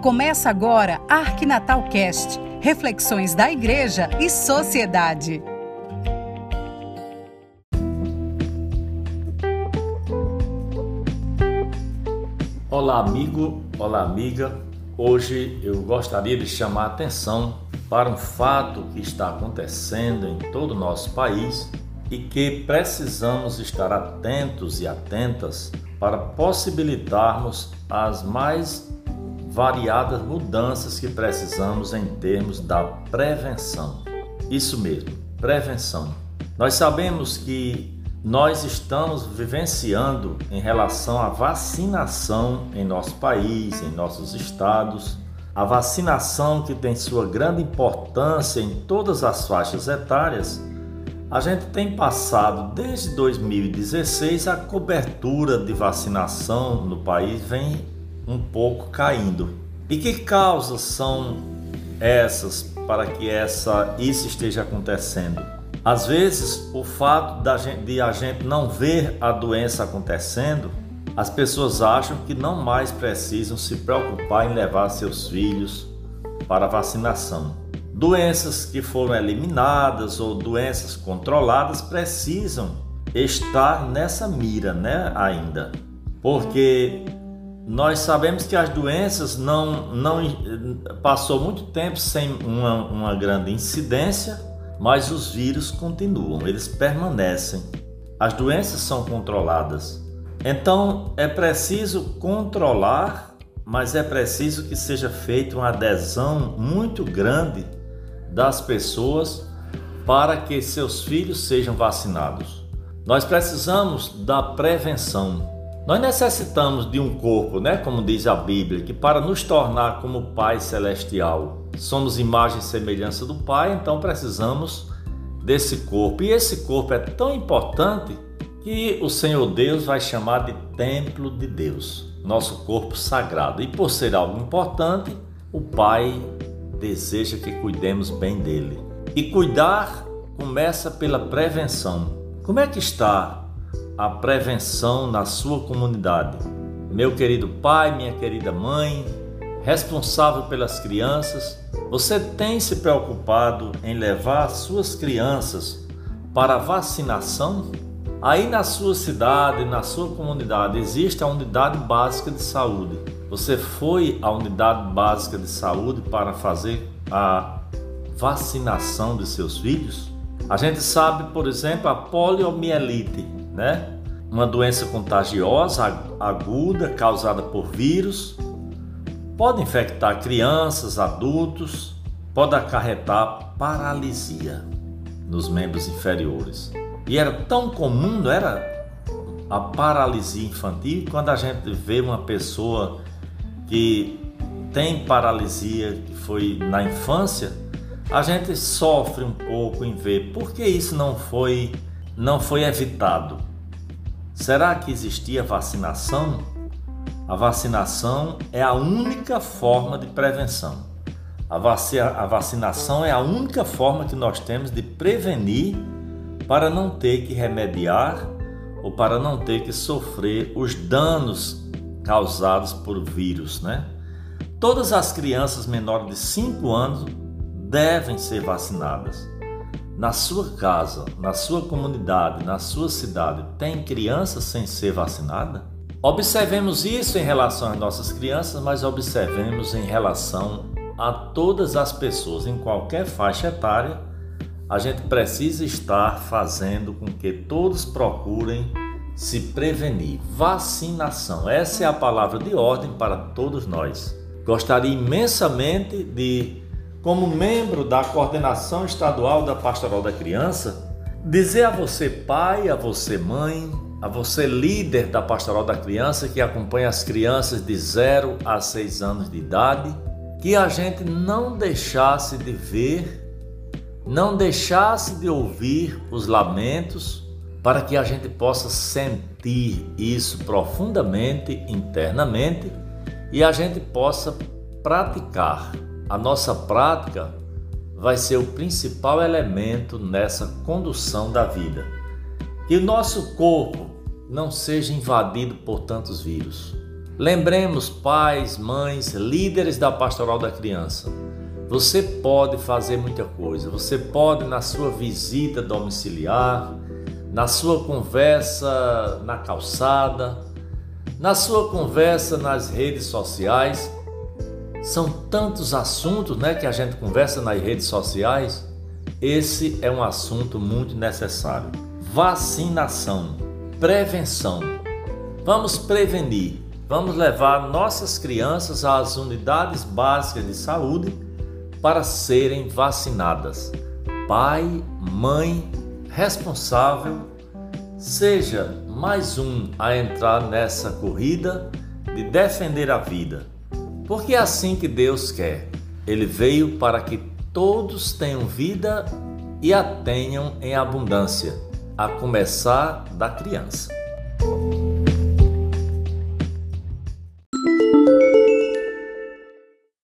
Começa agora Arquinatal Cast, reflexões da igreja e sociedade. Olá, amigo, olá, amiga. Hoje eu gostaria de chamar a atenção para um fato que está acontecendo em todo o nosso país e que precisamos estar atentos e atentas para possibilitarmos as mais variadas mudanças que precisamos em termos da prevenção. Isso mesmo, prevenção. Nós sabemos que nós estamos vivenciando em relação à vacinação em nosso país, em nossos estados, a vacinação que tem sua grande importância em todas as faixas etárias. A gente tem passado desde 2016 a cobertura de vacinação no país vem um pouco caindo. E que causas são essas para que essa isso esteja acontecendo? Às vezes, o fato da gente, de a gente não ver a doença acontecendo, as pessoas acham que não mais precisam se preocupar em levar seus filhos para vacinação. Doenças que foram eliminadas ou doenças controladas precisam estar nessa mira, né, ainda. Porque nós sabemos que as doenças não, não passou muito tempo sem uma, uma grande incidência, mas os vírus continuam, eles permanecem. As doenças são controladas. Então é preciso controlar, mas é preciso que seja feita uma adesão muito grande das pessoas para que seus filhos sejam vacinados. Nós precisamos da prevenção. Nós necessitamos de um corpo, né, como diz a Bíblia, que para nos tornar como Pai celestial, somos imagem e semelhança do Pai, então precisamos desse corpo. E esse corpo é tão importante que o Senhor Deus vai chamar de templo de Deus, nosso corpo sagrado. E por ser algo importante, o Pai deseja que cuidemos bem dele. E cuidar começa pela prevenção. Como é que está a prevenção na sua comunidade. Meu querido pai, minha querida mãe, responsável pelas crianças, você tem se preocupado em levar suas crianças para vacinação? Aí na sua cidade, na sua comunidade, existe a unidade básica de saúde. Você foi à unidade básica de saúde para fazer a vacinação de seus filhos? A gente sabe, por exemplo, a poliomielite né? Uma doença contagiosa aguda causada por vírus pode infectar crianças, adultos, pode acarretar paralisia nos membros inferiores. E era tão comum, não era a paralisia infantil, quando a gente vê uma pessoa que tem paralisia que foi na infância, a gente sofre um pouco em ver por que isso não foi não foi evitado. Será que existia vacinação? A vacinação é a única forma de prevenção. A, a vacinação é a única forma que nós temos de prevenir para não ter que remediar ou para não ter que sofrer os danos causados por vírus, né? Todas as crianças menores de 5 anos devem ser vacinadas na sua casa, na sua comunidade, na sua cidade, tem criança sem ser vacinada? Observemos isso em relação às nossas crianças, mas observemos em relação a todas as pessoas, em qualquer faixa etária, a gente precisa estar fazendo com que todos procurem se prevenir. Vacinação, essa é a palavra de ordem para todos nós. Gostaria imensamente de como membro da coordenação estadual da Pastoral da Criança, dizer a você, pai, a você, mãe, a você, líder da Pastoral da Criança, que acompanha as crianças de 0 a 6 anos de idade, que a gente não deixasse de ver, não deixasse de ouvir os lamentos, para que a gente possa sentir isso profundamente, internamente, e a gente possa praticar a nossa prática vai ser o principal elemento nessa condução da vida. Que o nosso corpo não seja invadido por tantos vírus. Lembremos, pais, mães, líderes da pastoral da criança, você pode fazer muita coisa. Você pode, na sua visita domiciliar, na sua conversa na calçada, na sua conversa nas redes sociais, são tantos assuntos né, que a gente conversa nas redes sociais. Esse é um assunto muito necessário. Vacinação, prevenção. Vamos prevenir, vamos levar nossas crianças às unidades básicas de saúde para serem vacinadas. Pai, mãe, responsável, seja mais um a entrar nessa corrida de defender a vida. Porque é assim que Deus quer. Ele veio para que todos tenham vida e a tenham em abundância, a começar da criança.